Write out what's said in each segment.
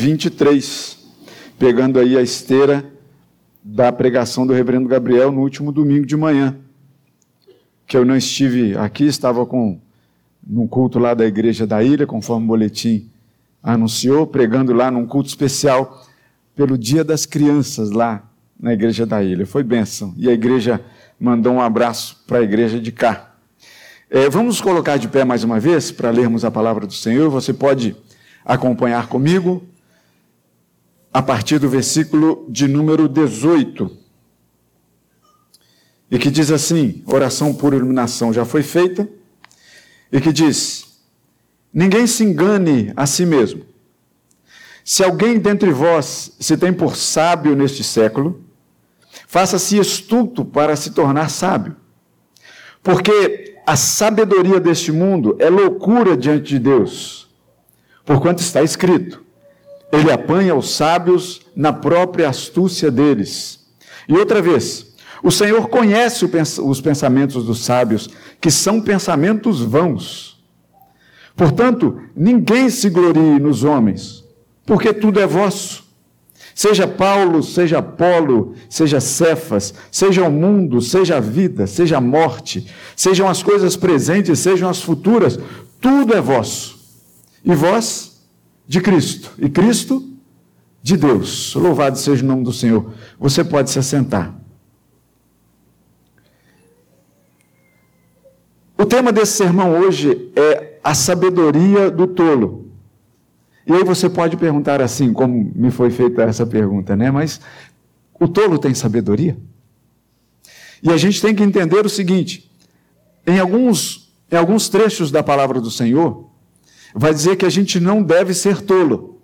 23, pegando aí a esteira da pregação do reverendo Gabriel no último domingo de manhã, que eu não estive aqui, estava com num culto lá da igreja da ilha, conforme o boletim anunciou, pregando lá num culto especial pelo Dia das Crianças lá na igreja da ilha. Foi bênção. E a igreja mandou um abraço para a igreja de cá. É, vamos colocar de pé mais uma vez para lermos a palavra do Senhor. Você pode acompanhar comigo a partir do versículo de número 18. E que diz assim: oração por iluminação já foi feita. E que diz: Ninguém se engane a si mesmo. Se alguém dentre vós se tem por sábio neste século, faça-se estulto para se tornar sábio. Porque a sabedoria deste mundo é loucura diante de Deus, porquanto está escrito: ele apanha os sábios na própria astúcia deles. E outra vez, o Senhor conhece os pensamentos dos sábios, que são pensamentos vãos. Portanto, ninguém se glorie nos homens, porque tudo é vosso. Seja Paulo, seja Apolo, seja Cefas, seja o mundo, seja a vida, seja a morte, sejam as coisas presentes, sejam as futuras, tudo é vosso. E vós de Cristo e Cristo de Deus. Louvado seja o nome do Senhor. Você pode se assentar. O tema desse sermão hoje é a sabedoria do tolo. E aí você pode perguntar assim, como me foi feita essa pergunta, né? Mas o tolo tem sabedoria? E a gente tem que entender o seguinte: em alguns, em alguns trechos da palavra do Senhor, vai dizer que a gente não deve ser tolo.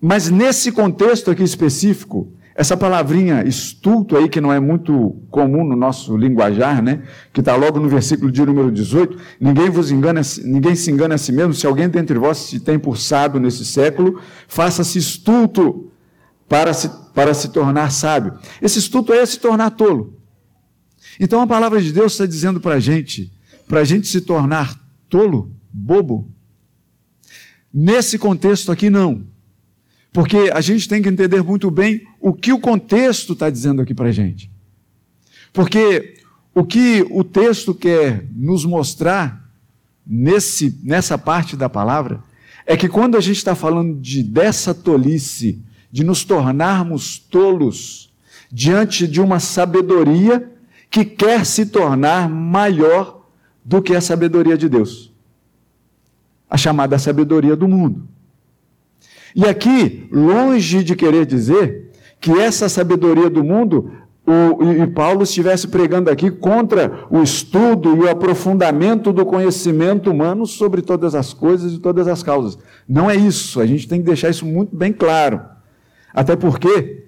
Mas nesse contexto aqui específico, essa palavrinha estulto aí, que não é muito comum no nosso linguajar, né? Que está logo no versículo de número 18, ninguém vos engana, ninguém se engana a si mesmo, se alguém dentre vós se tem por sábio nesse século, faça-se estulto para se, para se tornar sábio. Esse estulto é se tornar tolo. Então a palavra de Deus está dizendo para a gente, para a gente se tornar tolo, bobo. Nesse contexto aqui, não. Porque a gente tem que entender muito bem o que o contexto está dizendo aqui para a gente. Porque o que o texto quer nos mostrar nesse, nessa parte da palavra é que quando a gente está falando de dessa tolice, de nos tornarmos tolos diante de uma sabedoria que quer se tornar maior do que a sabedoria de Deus. A chamada sabedoria do mundo. E aqui, longe de querer dizer que essa sabedoria do mundo, o, e Paulo estivesse pregando aqui contra o estudo e o aprofundamento do conhecimento humano sobre todas as coisas e todas as causas. Não é isso, a gente tem que deixar isso muito bem claro. Até porque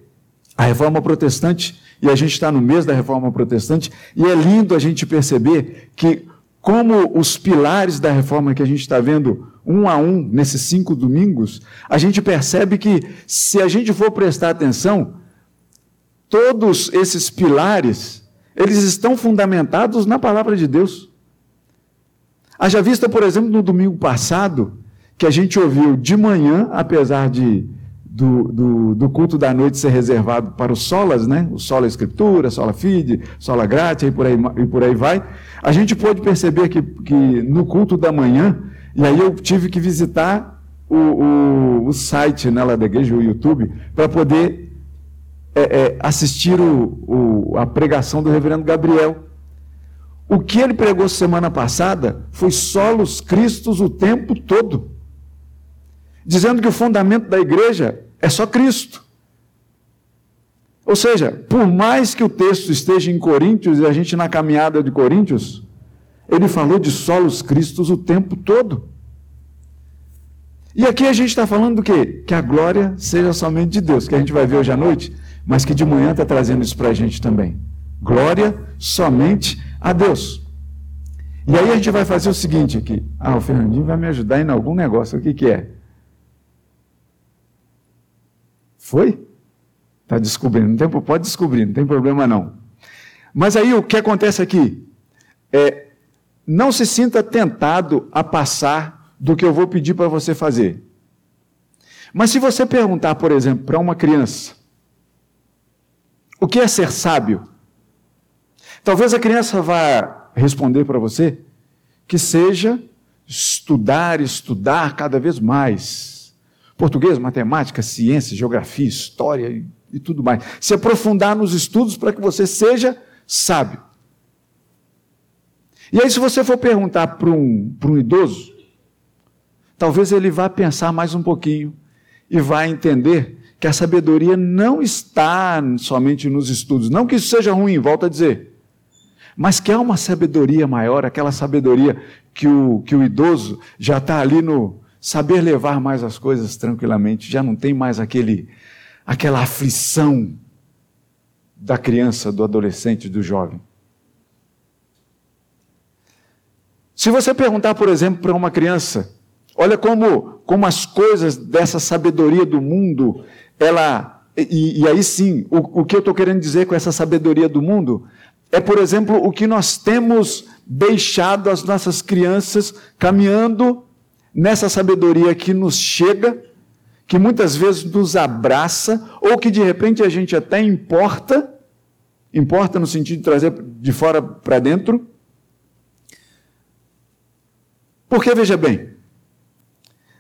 a reforma protestante, e a gente está no mês da reforma protestante, e é lindo a gente perceber que como os pilares da reforma que a gente está vendo um a um nesses cinco domingos, a gente percebe que, se a gente for prestar atenção, todos esses pilares, eles estão fundamentados na palavra de Deus. Haja vista, por exemplo, no domingo passado, que a gente ouviu de manhã, apesar de do, do, do, culto da noite ser reservado para os solas, né? O sola escritura, sola fide, sola gratia e por aí, e por aí vai. A gente pode perceber que, que no culto da manhã, e aí eu tive que visitar o, o, o site né, lá da igreja, o YouTube, para poder é, é, assistir o, o, a pregação do reverendo Gabriel. O que ele pregou semana passada foi solos cristos o tempo todo. Dizendo que o fundamento da igreja é só Cristo. Ou seja, por mais que o texto esteja em Coríntios e a gente na caminhada de Coríntios, ele falou de solos cristos o tempo todo. E aqui a gente está falando do quê? Que a glória seja somente de Deus, que a gente vai ver hoje à noite, mas que de manhã está trazendo isso para a gente também. Glória somente a Deus. E aí a gente vai fazer o seguinte aqui. Ah, o Fernandinho vai me ajudar em algum negócio. O que, que é? Foi? Está descobrindo. Não tem, pode descobrir, não tem problema não. Mas aí o que acontece aqui? É, não se sinta tentado a passar do que eu vou pedir para você fazer. Mas se você perguntar, por exemplo, para uma criança, o que é ser sábio? Talvez a criança vá responder para você que seja estudar, estudar cada vez mais. Português, matemática, ciência, geografia, história e, e tudo mais. Se aprofundar nos estudos para que você seja sábio. E aí, se você for perguntar para um, para um idoso, talvez ele vá pensar mais um pouquinho e vai entender que a sabedoria não está somente nos estudos. Não que isso seja ruim, volto a dizer. Mas que há uma sabedoria maior, aquela sabedoria que o, que o idoso já está ali no saber levar mais as coisas tranquilamente, já não tem mais aquele, aquela aflição da criança, do adolescente, do jovem. Se você perguntar, por exemplo, para uma criança, olha como, como as coisas dessa sabedoria do mundo, ela. E, e aí sim, o, o que eu estou querendo dizer com essa sabedoria do mundo é, por exemplo, o que nós temos deixado as nossas crianças caminhando nessa sabedoria que nos chega, que muitas vezes nos abraça, ou que de repente a gente até importa, importa no sentido de trazer de fora para dentro, porque veja bem,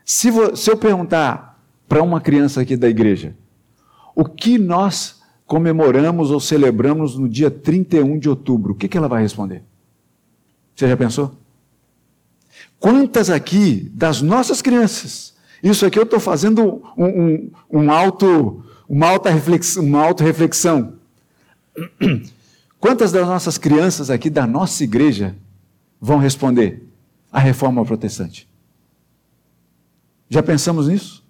se, se eu perguntar para uma criança aqui da igreja, o que nós comemoramos ou celebramos no dia 31 de outubro, o que, que ela vai responder? Você já pensou? Quantas aqui das nossas crianças, isso aqui eu estou fazendo um, um, um auto, uma alta reflexão, uma auto reflexão. Quantas das nossas crianças aqui da nossa igreja vão responder? a reforma protestante. Já pensamos nisso?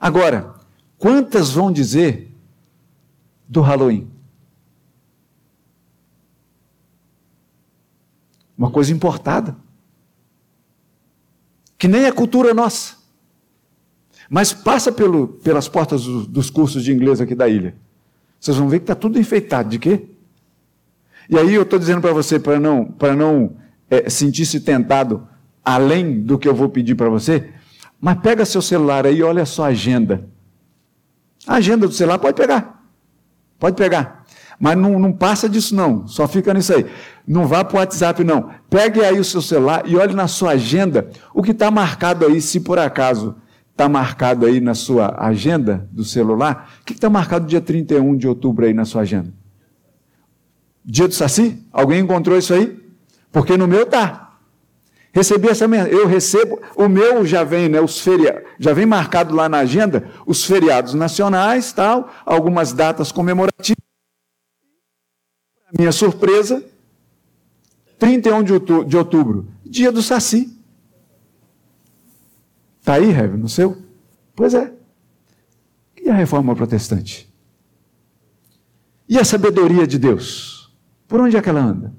Agora, quantas vão dizer do Halloween? Uma coisa importada. Que nem é cultura nossa. Mas passa pelo, pelas portas do, dos cursos de inglês aqui da ilha. Vocês vão ver que está tudo enfeitado. De quê? E aí eu estou dizendo para você, para não, para não é, sentir-se tentado além do que eu vou pedir para você, mas pega seu celular aí e olha a sua agenda. A agenda do celular pode pegar. Pode pegar. Mas não, não passa disso, não. Só fica nisso aí. Não vá para o WhatsApp, não. Pegue aí o seu celular e olhe na sua agenda o que está marcado aí, se por acaso está marcado aí na sua agenda do celular. O que está marcado dia 31 de outubro aí na sua agenda? Dia do Saci? Alguém encontrou isso aí? Porque no meu tá. Recebi essa mensagem, eu recebo, o meu já vem, né, os feriados, já vem marcado lá na agenda os feriados nacionais, tal, algumas datas comemorativas. Minha surpresa, 31 de outubro, de outubro dia do Saci. Está aí, Heve, no seu? Pois é. E a reforma protestante? E a sabedoria de Deus? Por onde é que ela anda?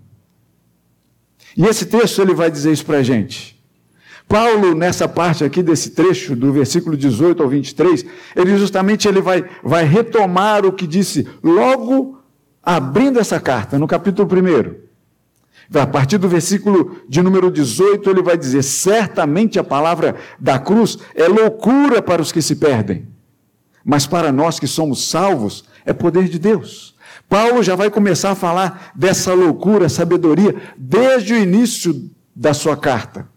E esse texto ele vai dizer isso para a gente. Paulo, nessa parte aqui desse trecho, do versículo 18 ao 23, ele justamente ele vai, vai retomar o que disse logo abrindo essa carta, no capítulo 1. A partir do versículo de número 18, ele vai dizer: Certamente a palavra da cruz é loucura para os que se perdem, mas para nós que somos salvos, é poder de Deus. Paulo já vai começar a falar dessa loucura, sabedoria, desde o início da sua carta,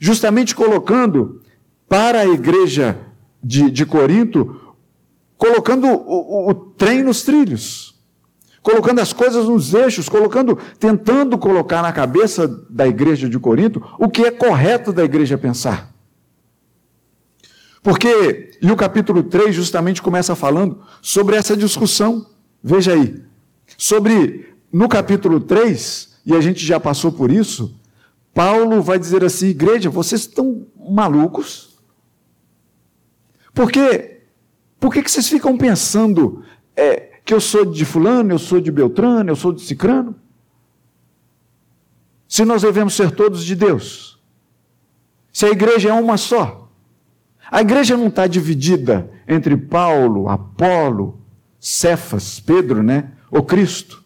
justamente colocando para a igreja de, de Corinto, colocando o, o, o trem nos trilhos, colocando as coisas nos eixos, colocando, tentando colocar na cabeça da igreja de Corinto o que é correto da igreja pensar. Porque, e o capítulo 3 justamente começa falando sobre essa discussão. Veja aí, Sobre, no capítulo 3, e a gente já passou por isso, Paulo vai dizer assim: igreja, vocês estão malucos? Por quê? Por que, que vocês ficam pensando que eu sou de Fulano, eu sou de Beltrano, eu sou de Cicrano? Se nós devemos ser todos de Deus. Se a igreja é uma só. A igreja não está dividida entre Paulo, Apolo, Cefas, Pedro, né? o Cristo.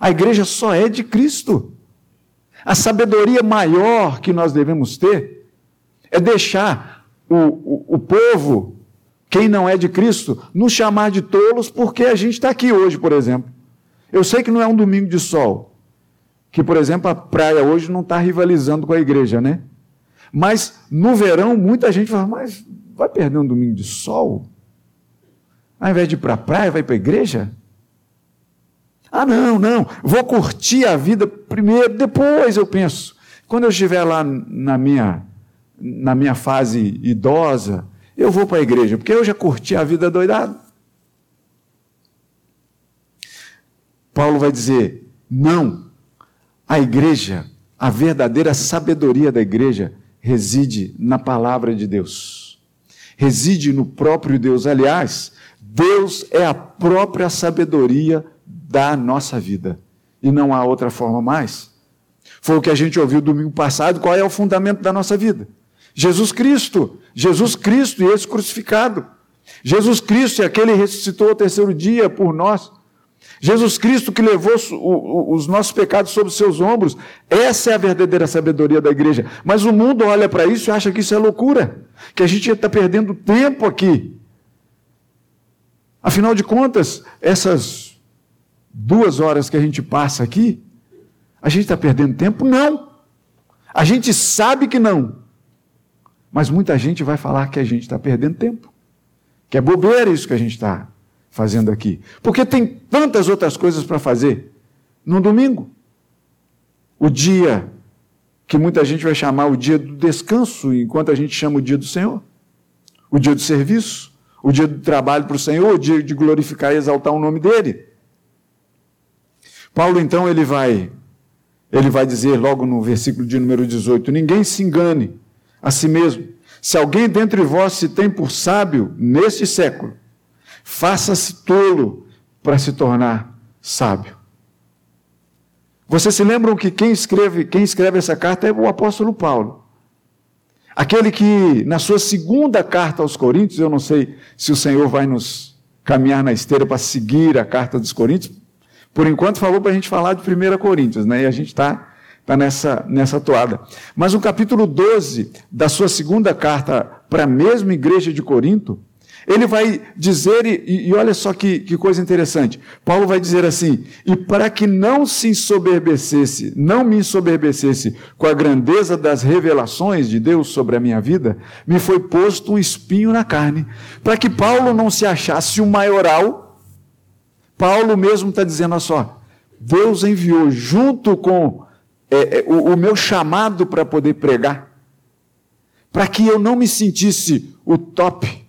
A igreja só é de Cristo. A sabedoria maior que nós devemos ter é deixar o, o, o povo, quem não é de Cristo, nos chamar de tolos porque a gente está aqui hoje, por exemplo. Eu sei que não é um domingo de sol, que, por exemplo, a praia hoje não está rivalizando com a igreja, né? Mas no verão, muita gente fala, mas vai perder um domingo de sol? Ao invés de ir para a praia, vai para a igreja? Ah, não, não, vou curtir a vida primeiro, depois eu penso. Quando eu estiver lá na minha, na minha fase idosa, eu vou para a igreja, porque eu já curti a vida doidado. Paulo vai dizer: não, a igreja, a verdadeira sabedoria da igreja reside na palavra de Deus, reside no próprio Deus. Aliás, Deus é a própria sabedoria da nossa vida e não há outra forma mais. Foi o que a gente ouviu domingo passado. Qual é o fundamento da nossa vida? Jesus Cristo. Jesus Cristo e esse crucificado. Jesus Cristo é aquele que ressuscitou ao terceiro dia por nós. Jesus Cristo que levou os nossos pecados sobre os seus ombros. Essa é a verdadeira sabedoria da igreja. Mas o mundo olha para isso e acha que isso é loucura, que a gente está perdendo tempo aqui. Afinal de contas, essas duas horas que a gente passa aqui, a gente está perdendo tempo? Não. A gente sabe que não. Mas muita gente vai falar que a gente está perdendo tempo. Que é bobeira isso que a gente está fazendo aqui. Porque tem tantas outras coisas para fazer no domingo. O dia que muita gente vai chamar o dia do descanso, enquanto a gente chama o dia do Senhor. O dia do serviço, o dia do trabalho para o Senhor, o dia de glorificar e exaltar o nome dele. Paulo então ele vai ele vai dizer logo no versículo de número 18: Ninguém se engane a si mesmo. Se alguém dentre vós se tem por sábio neste século, Faça-se tolo para se tornar sábio. Vocês se lembram que quem escreve, quem escreve essa carta é o apóstolo Paulo. Aquele que, na sua segunda carta aos Coríntios, eu não sei se o Senhor vai nos caminhar na esteira para seguir a carta dos Coríntios, por enquanto falou para a gente falar de 1 Coríntios, né? e a gente está tá nessa, nessa toada. Mas no capítulo 12 da sua segunda carta para a mesma igreja de Corinto, ele vai dizer, e, e olha só que, que, coisa interessante, Paulo vai dizer assim: e para que não se ensoberbecesse, não me ensoberbecesse com a grandeza das revelações de Deus sobre a minha vida, me foi posto um espinho na carne, para que Paulo não se achasse o maioral. Paulo mesmo está dizendo, olha só, Deus enviou junto com é, é, o, o meu chamado para poder pregar, para que eu não me sentisse o top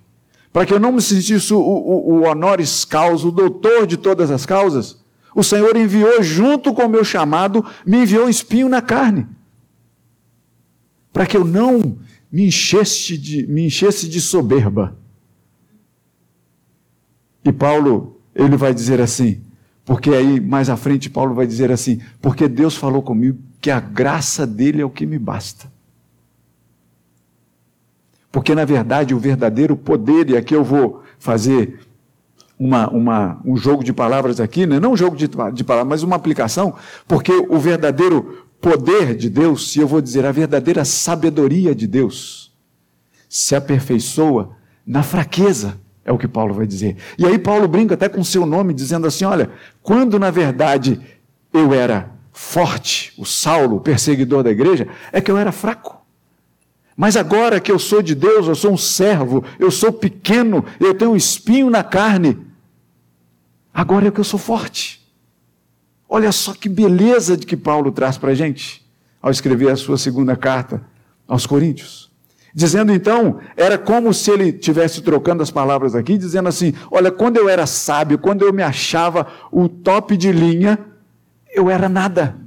para que eu não me sentisse o, o, o honoris causa, o doutor de todas as causas, o Senhor enviou junto com o meu chamado, me enviou um espinho na carne. Para que eu não me enchesse de, me enchesse de soberba. E Paulo, ele vai dizer assim, porque aí mais à frente Paulo vai dizer assim, porque Deus falou comigo que a graça dele é o que me basta. Porque, na verdade, o verdadeiro poder, e aqui eu vou fazer uma, uma, um jogo de palavras aqui, né? não um jogo de, de palavras, mas uma aplicação, porque o verdadeiro poder de Deus, e eu vou dizer a verdadeira sabedoria de Deus, se aperfeiçoa na fraqueza, é o que Paulo vai dizer. E aí Paulo brinca até com seu nome, dizendo assim: olha, quando na verdade eu era forte, o Saulo, o perseguidor da igreja, é que eu era fraco. Mas agora que eu sou de Deus, eu sou um servo, eu sou pequeno, eu tenho um espinho na carne. Agora é que eu sou forte. Olha só que beleza de que Paulo traz para a gente ao escrever a sua segunda carta aos Coríntios. Dizendo então, era como se ele tivesse trocando as palavras aqui, dizendo assim: Olha, quando eu era sábio, quando eu me achava o top de linha, eu era nada.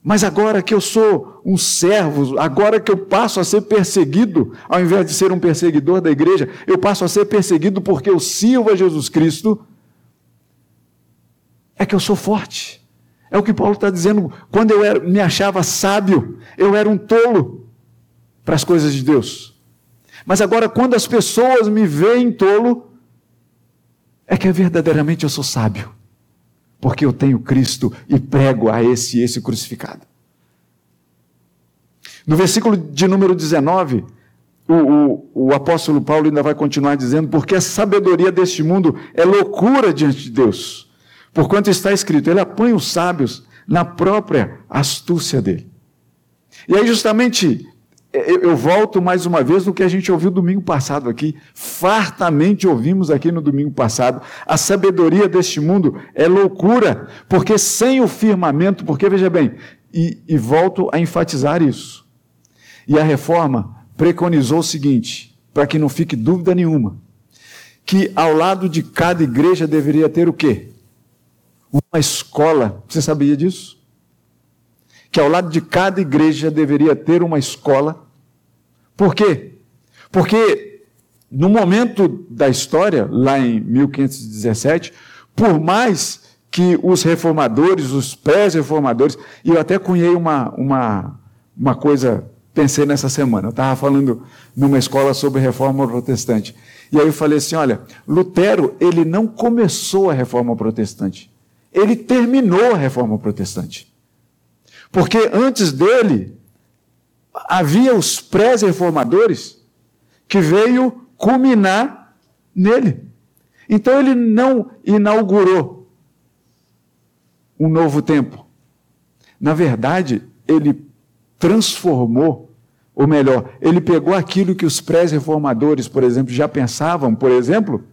Mas agora que eu sou um servo, agora que eu passo a ser perseguido, ao invés de ser um perseguidor da igreja, eu passo a ser perseguido porque eu sirvo a Jesus Cristo, é que eu sou forte. É o que Paulo está dizendo. Quando eu era, me achava sábio, eu era um tolo para as coisas de Deus. Mas agora, quando as pessoas me veem tolo, é que verdadeiramente eu sou sábio porque eu tenho Cristo e prego a esse e esse crucificado. No versículo de número 19, o, o, o, apóstolo Paulo ainda vai continuar dizendo: porque a sabedoria deste mundo é loucura diante de Deus. Porquanto está escrito, ele apanha os sábios na própria astúcia dele. E aí, justamente, eu volto mais uma vez no que a gente ouviu domingo passado aqui. Fartamente ouvimos aqui no domingo passado. A sabedoria deste mundo é loucura, porque sem o firmamento, porque veja bem, e, e volto a enfatizar isso. E a reforma preconizou o seguinte, para que não fique dúvida nenhuma, que ao lado de cada igreja deveria ter o quê? Uma escola. Você sabia disso? Que ao lado de cada igreja deveria ter uma escola. Por quê? Porque no momento da história, lá em 1517, por mais que os reformadores, os pré-reformadores, e eu até cunhei uma, uma, uma coisa, pensei nessa semana, eu estava falando numa escola sobre reforma protestante, e aí eu falei assim, olha, Lutero, ele não começou a reforma protestante, ele terminou a reforma protestante. Porque antes dele havia os pré-reformadores que veio culminar nele. Então ele não inaugurou um novo tempo. Na verdade, ele transformou, ou melhor, ele pegou aquilo que os pré-reformadores, por exemplo, já pensavam, por exemplo,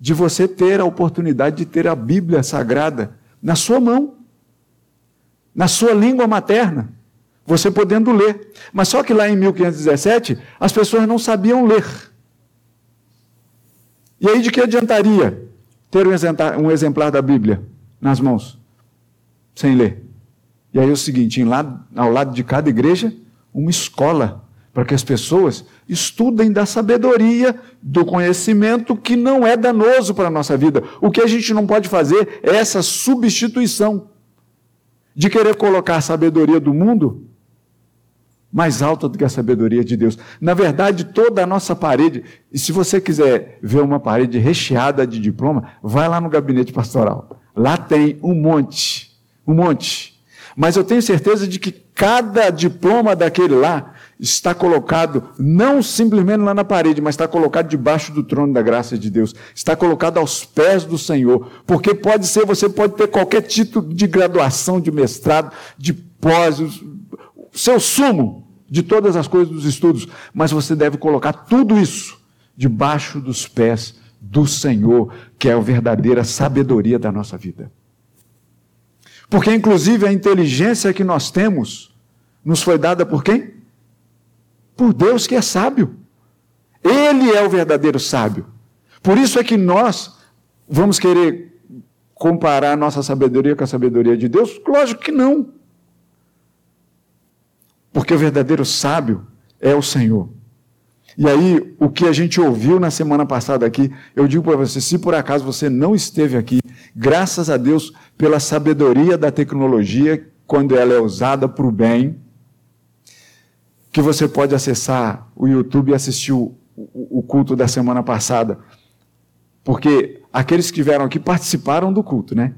de você ter a oportunidade de ter a Bíblia Sagrada na sua mão na sua língua materna, você podendo ler. Mas só que lá em 1517, as pessoas não sabiam ler. E aí de que adiantaria ter um exemplar, da Bíblia nas mãos, sem ler? E aí é o seguinte, lado, ao lado de cada igreja, uma escola, para que as pessoas estudem da sabedoria, do conhecimento que não é danoso para a nossa vida. O que a gente não pode fazer é essa substituição de querer colocar a sabedoria do mundo mais alta do que a sabedoria de Deus. Na verdade, toda a nossa parede, e se você quiser ver uma parede recheada de diploma, vai lá no gabinete pastoral. Lá tem um monte, um monte. Mas eu tenho certeza de que cada diploma daquele lá está colocado não simplesmente lá na parede, mas está colocado debaixo do trono da graça de Deus, está colocado aos pés do Senhor, porque pode ser, você pode ter qualquer título de graduação, de mestrado, de pós, seu sumo de todas as coisas dos estudos, mas você deve colocar tudo isso debaixo dos pés do Senhor, que é a verdadeira sabedoria da nossa vida. Porque, inclusive, a inteligência que nós temos nos foi dada por quem? Por Deus que é sábio. Ele é o verdadeiro sábio. Por isso é que nós vamos querer comparar nossa sabedoria com a sabedoria de Deus? Lógico que não. Porque o verdadeiro sábio é o Senhor. E aí, o que a gente ouviu na semana passada aqui, eu digo para você: se por acaso você não esteve aqui, graças a Deus pela sabedoria da tecnologia, quando ela é usada para o bem, que você pode acessar o YouTube e assistir o, o, o culto da semana passada. Porque aqueles que vieram aqui participaram do culto, né?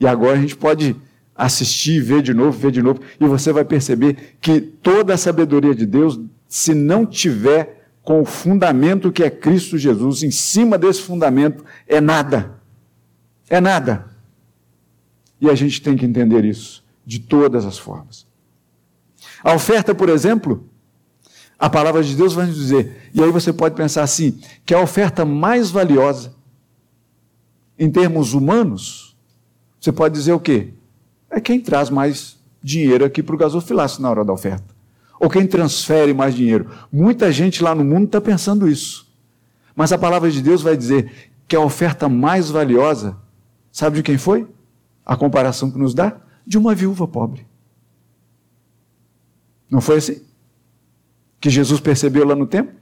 E agora a gente pode assistir, ver de novo, ver de novo, e você vai perceber que toda a sabedoria de Deus, se não tiver com o fundamento que é Cristo Jesus, em cima desse fundamento, é nada. É nada. E a gente tem que entender isso de todas as formas. A oferta, por exemplo, a palavra de Deus vai nos dizer, e aí você pode pensar assim, que a oferta mais valiosa, em termos humanos, você pode dizer o quê? É quem traz mais dinheiro aqui para o gasofilácio na hora da oferta. Ou quem transfere mais dinheiro. Muita gente lá no mundo está pensando isso. Mas a palavra de Deus vai dizer que a oferta mais valiosa, sabe de quem foi? A comparação que nos dá? De uma viúva pobre. Não foi assim? Que Jesus percebeu lá no templo?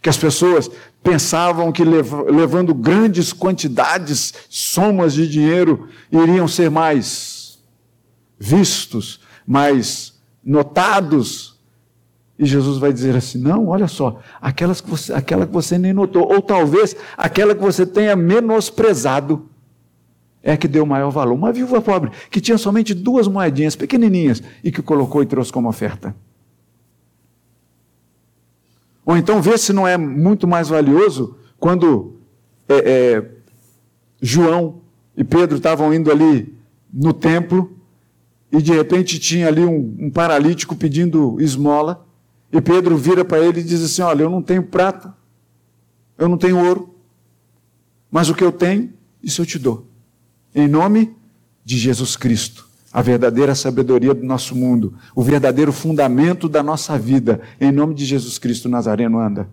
Que as pessoas pensavam que levando grandes quantidades, somas de dinheiro, iriam ser mais vistos, mais notados. E Jesus vai dizer assim: não, olha só, aquelas que você, aquela que você nem notou, ou talvez aquela que você tenha menosprezado, é que deu maior valor. Uma viúva pobre que tinha somente duas moedinhas pequenininhas e que colocou e trouxe como oferta. Ou então vê se não é muito mais valioso quando é, é, João e Pedro estavam indo ali no templo e de repente tinha ali um, um paralítico pedindo esmola e Pedro vira para ele e diz assim: Olha, eu não tenho prata, eu não tenho ouro, mas o que eu tenho, isso eu te dou. Em nome de Jesus Cristo, a verdadeira sabedoria do nosso mundo, o verdadeiro fundamento da nossa vida, em nome de Jesus Cristo Nazareno anda.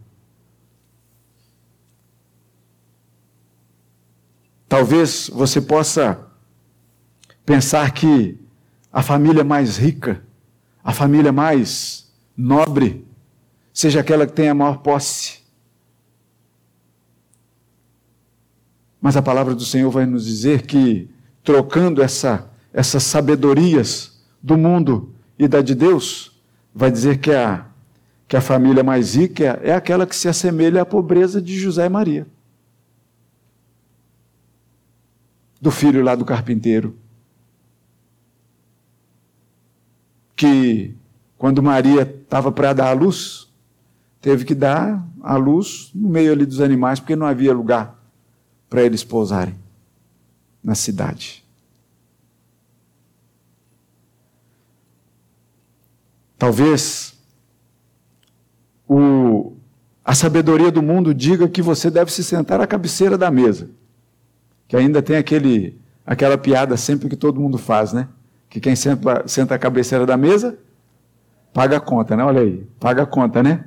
Talvez você possa pensar que a família mais rica, a família mais nobre, seja aquela que tem a maior posse. Mas a palavra do Senhor vai nos dizer que, trocando essa, essas sabedorias do mundo e da de Deus, vai dizer que a, que a família mais rica é aquela que se assemelha à pobreza de José e Maria. Do filho lá do carpinteiro. Que, quando Maria estava para dar a luz, teve que dar a luz no meio ali dos animais, porque não havia lugar para eles pousarem na cidade. Talvez o, a sabedoria do mundo diga que você deve se sentar à cabeceira da mesa. Que ainda tem aquele, aquela piada sempre que todo mundo faz, né? Que quem senta, senta à cabeceira da mesa paga a conta, né? Olha aí, paga a conta, né?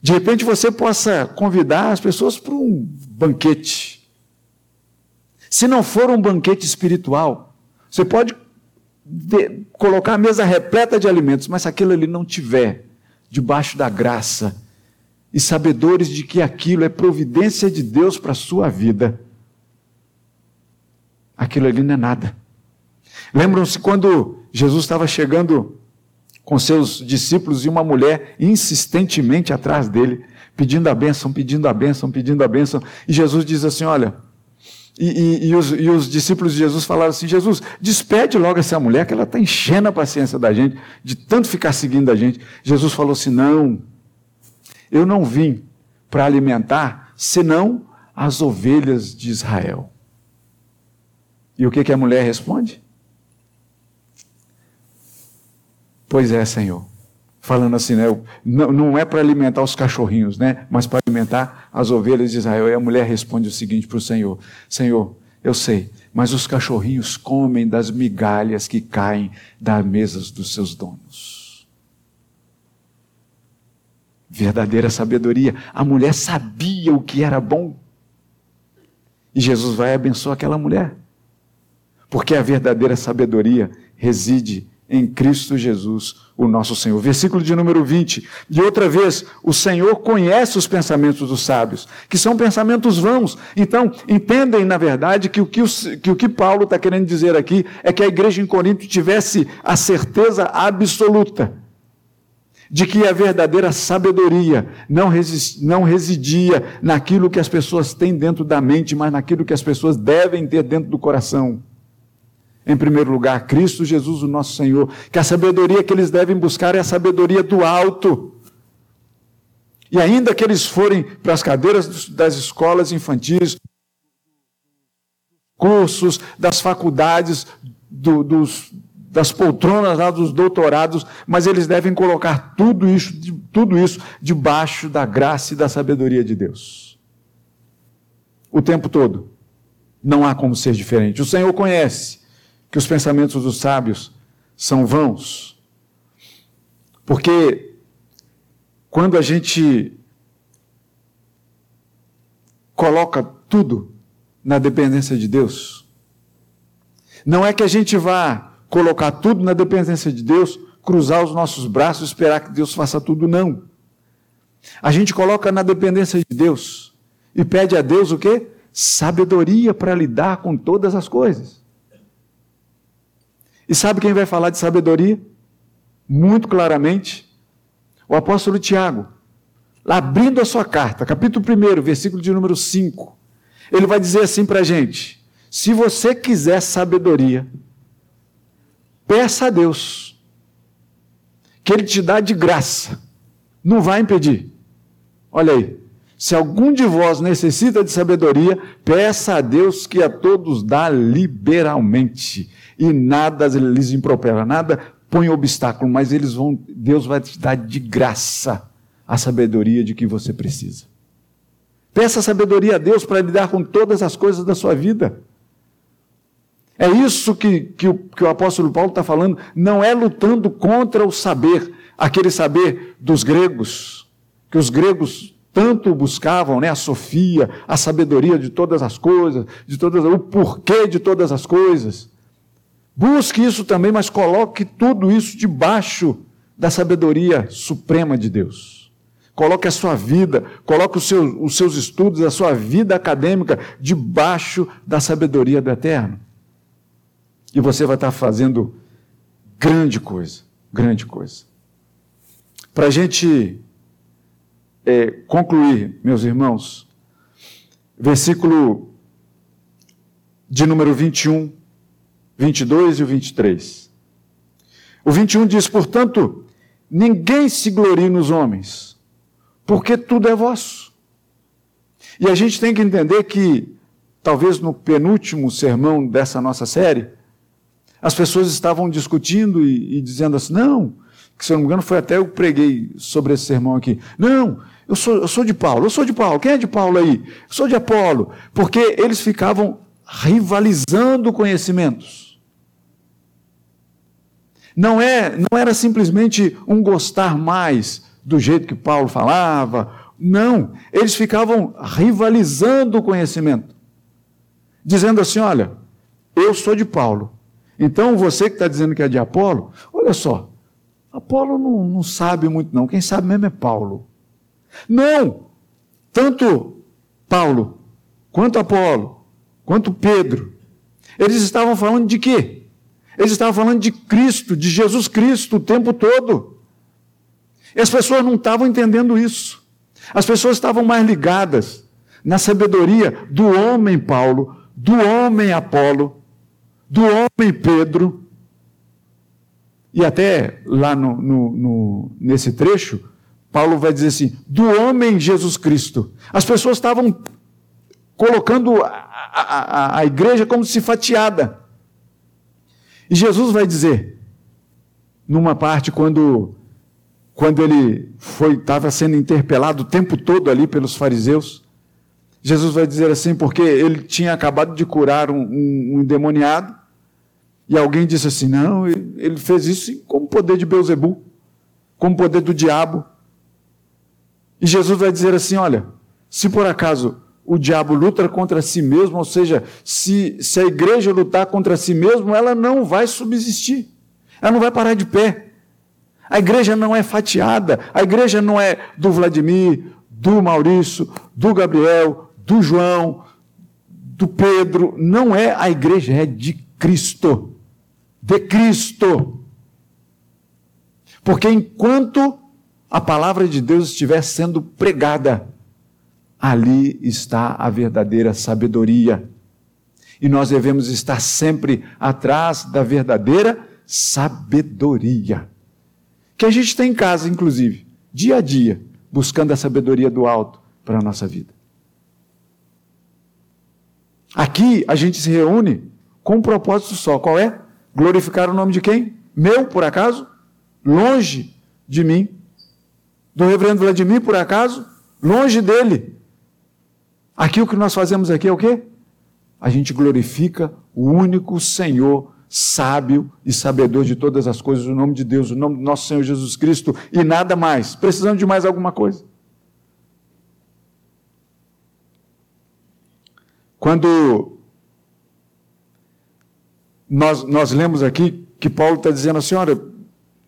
De repente você possa convidar as pessoas para um banquete. Se não for um banquete espiritual, você pode de, colocar a mesa repleta de alimentos, mas se aquilo ali não tiver debaixo da graça e sabedores de que aquilo é providência de Deus para a sua vida, aquilo ali não é nada. Lembram-se quando Jesus estava chegando com seus discípulos e uma mulher insistentemente atrás dele, pedindo a bênção, pedindo a bênção, pedindo a bênção. E Jesus diz assim: Olha, e, e, e, os, e, os, discípulos de Jesus falaram assim: Jesus, despede logo essa mulher, que ela está enchendo a paciência da gente, de tanto ficar seguindo a gente. Jesus falou assim: Não, eu não vim para alimentar senão as ovelhas de Israel. E o que, que a mulher responde? Pois é, Senhor. Falando assim, né? Não, não é para alimentar os cachorrinhos, né? Mas para alimentar as ovelhas de Israel. E a mulher responde o seguinte para o Senhor: Senhor, eu sei, mas os cachorrinhos comem das migalhas que caem das mesas dos seus donos. Verdadeira sabedoria. A mulher sabia o que era bom. E Jesus vai abençoar aquela mulher. Porque a verdadeira sabedoria reside em Cristo Jesus, o nosso Senhor. Versículo de número 20. De outra vez, o Senhor conhece os pensamentos dos sábios, que são pensamentos vãos. Então, entendem, na verdade, que o que, que, o que Paulo está querendo dizer aqui é que a igreja em Corinto tivesse a certeza absoluta de que a verdadeira sabedoria não, não residia naquilo que as pessoas têm dentro da mente, mas naquilo que as pessoas devem ter dentro do coração em primeiro lugar, Cristo Jesus, o nosso Senhor, que a sabedoria que eles devem buscar é a sabedoria do alto. E ainda que eles forem para as cadeiras das escolas infantis, cursos, das faculdades, do, dos, das poltronas lá dos doutorados, mas eles devem colocar tudo isso, tudo isso debaixo da graça e da sabedoria de Deus. O tempo todo. Não há como ser diferente. O Senhor conhece que os pensamentos dos sábios são vãos. Porque quando a gente coloca tudo na dependência de Deus, não é que a gente vá colocar tudo na dependência de Deus, cruzar os nossos braços e esperar que Deus faça tudo, não. A gente coloca na dependência de Deus e pede a Deus o quê? Sabedoria para lidar com todas as coisas. E sabe quem vai falar de sabedoria? Muito claramente, o apóstolo Tiago, abrindo a sua carta, capítulo 1, versículo de número 5. Ele vai dizer assim para a gente: se você quiser sabedoria, peça a Deus, que Ele te dá de graça, não vai impedir. Olha aí. Se algum de vós necessita de sabedoria, peça a Deus que a todos dá liberalmente. E nada lhes impropera, nada põe obstáculo, mas eles vão, Deus vai te dar de graça a sabedoria de que você precisa. Peça sabedoria a Deus para lidar com todas as coisas da sua vida. É isso que, que, o, que o apóstolo Paulo está falando. Não é lutando contra o saber, aquele saber dos gregos, que os gregos tanto buscavam, né, a sofia, a sabedoria de todas as coisas, de todas, o porquê de todas as coisas. Busque isso também, mas coloque tudo isso debaixo da sabedoria suprema de Deus. Coloque a sua vida, coloque os seus, os seus estudos, a sua vida acadêmica debaixo da sabedoria do Eterno. E você vai estar fazendo grande coisa, grande coisa. Para a gente é, concluir, meus irmãos, versículo de número 21, 22 e o 23. O 21 diz: Portanto, ninguém se glorie nos homens, porque tudo é vosso. E a gente tem que entender que, talvez no penúltimo sermão dessa nossa série, as pessoas estavam discutindo e, e dizendo assim: não, que se eu não me engano foi até eu preguei sobre esse sermão aqui. Não, eu sou, eu sou de Paulo, eu sou de Paulo. Quem é de Paulo aí? Eu sou de Apolo. Porque eles ficavam rivalizando conhecimentos. Não, é, não era simplesmente um gostar mais do jeito que Paulo falava. Não, eles ficavam rivalizando o conhecimento. Dizendo assim: olha, eu sou de Paulo. Então você que está dizendo que é de Apolo, olha só, Apolo não, não sabe muito, não. Quem sabe mesmo é Paulo. Não! Tanto Paulo, quanto Apolo, quanto Pedro, eles estavam falando de quê? Eles estavam falando de Cristo, de Jesus Cristo o tempo todo. E as pessoas não estavam entendendo isso. As pessoas estavam mais ligadas na sabedoria do homem Paulo, do homem Apolo, do homem Pedro. E até lá no, no, no, nesse trecho, Paulo vai dizer assim: do homem Jesus Cristo. As pessoas estavam colocando a, a, a igreja como se fatiada. E Jesus vai dizer, numa parte, quando, quando ele foi estava sendo interpelado o tempo todo ali pelos fariseus, Jesus vai dizer assim, porque ele tinha acabado de curar um, um, um endemoniado, e alguém disse assim: não, ele fez isso com o poder de Beuzebu, com o poder do diabo. E Jesus vai dizer assim: olha, se por acaso o diabo luta contra si mesmo, ou seja, se, se a igreja lutar contra si mesmo, ela não vai subsistir, ela não vai parar de pé. A igreja não é fatiada, a igreja não é do Vladimir, do Maurício, do Gabriel, do João, do Pedro, não é a igreja, é de Cristo. De Cristo. Porque enquanto a palavra de Deus estiver sendo pregada, ali está a verdadeira sabedoria. E nós devemos estar sempre atrás da verdadeira sabedoria. Que a gente tem em casa, inclusive, dia a dia, buscando a sabedoria do alto para a nossa vida. Aqui a gente se reúne com um propósito só: qual é? Glorificar o nome de quem? Meu, por acaso? Longe de mim do reverendo Vladimir, por acaso? Longe dele. Aqui o que nós fazemos aqui é o quê? A gente glorifica o único Senhor sábio e sabedor de todas as coisas, o nome de Deus, o nome do nosso Senhor Jesus Cristo e nada mais. Precisamos de mais alguma coisa? Quando nós, nós lemos aqui que Paulo está dizendo assim: olha,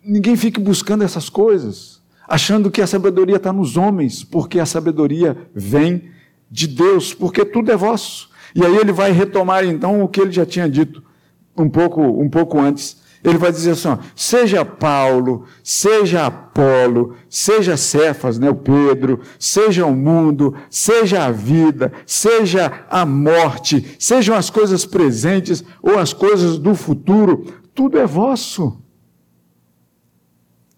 ninguém fique buscando essas coisas achando que a sabedoria está nos homens, porque a sabedoria vem de Deus, porque tudo é vosso. E aí ele vai retomar então o que ele já tinha dito um pouco, um pouco antes. Ele vai dizer assim: ó, seja Paulo, seja Apolo, seja Cefas, né, o Pedro, seja o mundo, seja a vida, seja a morte, sejam as coisas presentes ou as coisas do futuro, tudo é vosso.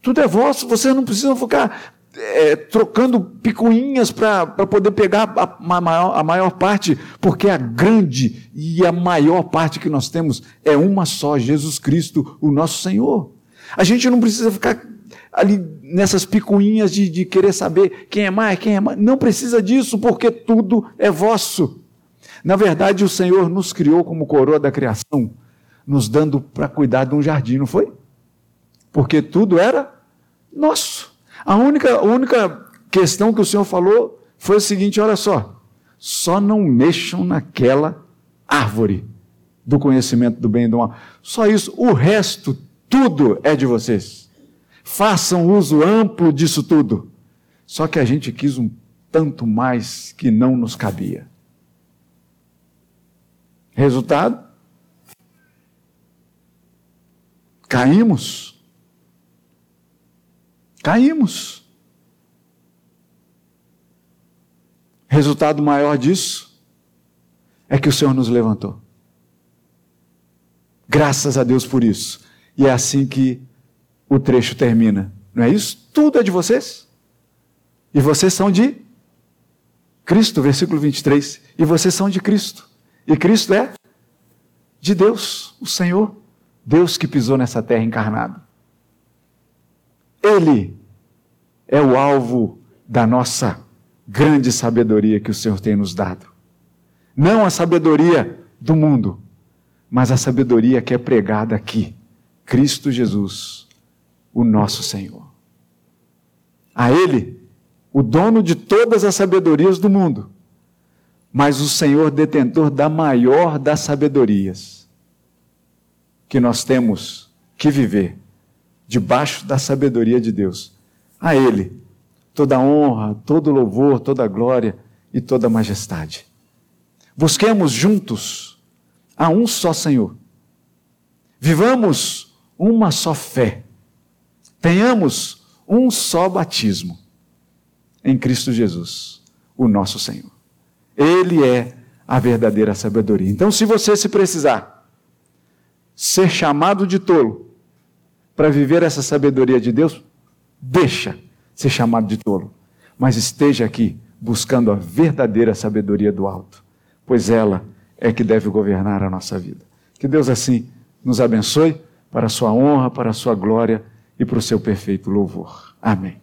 Tudo é vosso, vocês não precisam ficar é, trocando picuinhas para poder pegar a, a, maior, a maior parte, porque a grande e a maior parte que nós temos é uma só, Jesus Cristo, o nosso Senhor. A gente não precisa ficar ali nessas picuinhas de, de querer saber quem é mais, quem é mais. Não precisa disso, porque tudo é vosso. Na verdade, o Senhor nos criou como coroa da criação, nos dando para cuidar de um jardim, não foi? Porque tudo era nosso. A única, a única questão que o Senhor falou foi o seguinte: olha só, só não mexam naquela árvore do conhecimento do bem e do mal. Só isso, o resto, tudo é de vocês. Façam uso amplo disso tudo. Só que a gente quis um tanto mais que não nos cabia. Resultado? Caímos. Caímos. Resultado maior disso é que o Senhor nos levantou. Graças a Deus por isso. E é assim que o trecho termina. Não é isso? Tudo é de vocês. E vocês são de Cristo, versículo 23. E vocês são de Cristo. E Cristo é de Deus, o Senhor, Deus que pisou nessa terra encarnado. Ele é o alvo da nossa grande sabedoria que o Senhor tem nos dado. Não a sabedoria do mundo, mas a sabedoria que é pregada aqui. Cristo Jesus, o nosso Senhor. A Ele, o dono de todas as sabedorias do mundo, mas o Senhor detentor da maior das sabedorias, que nós temos que viver debaixo da sabedoria de Deus. A Ele toda honra, todo louvor, toda glória e toda majestade. Busquemos juntos a um só Senhor. Vivamos uma só fé. Tenhamos um só batismo em Cristo Jesus, o nosso Senhor. Ele é a verdadeira sabedoria. Então, se você se precisar ser chamado de tolo para viver essa sabedoria de Deus, deixa ser chamado de tolo, mas esteja aqui buscando a verdadeira sabedoria do alto, pois ela é que deve governar a nossa vida. Que Deus assim nos abençoe para a sua honra, para a sua glória e para o seu perfeito louvor. Amém.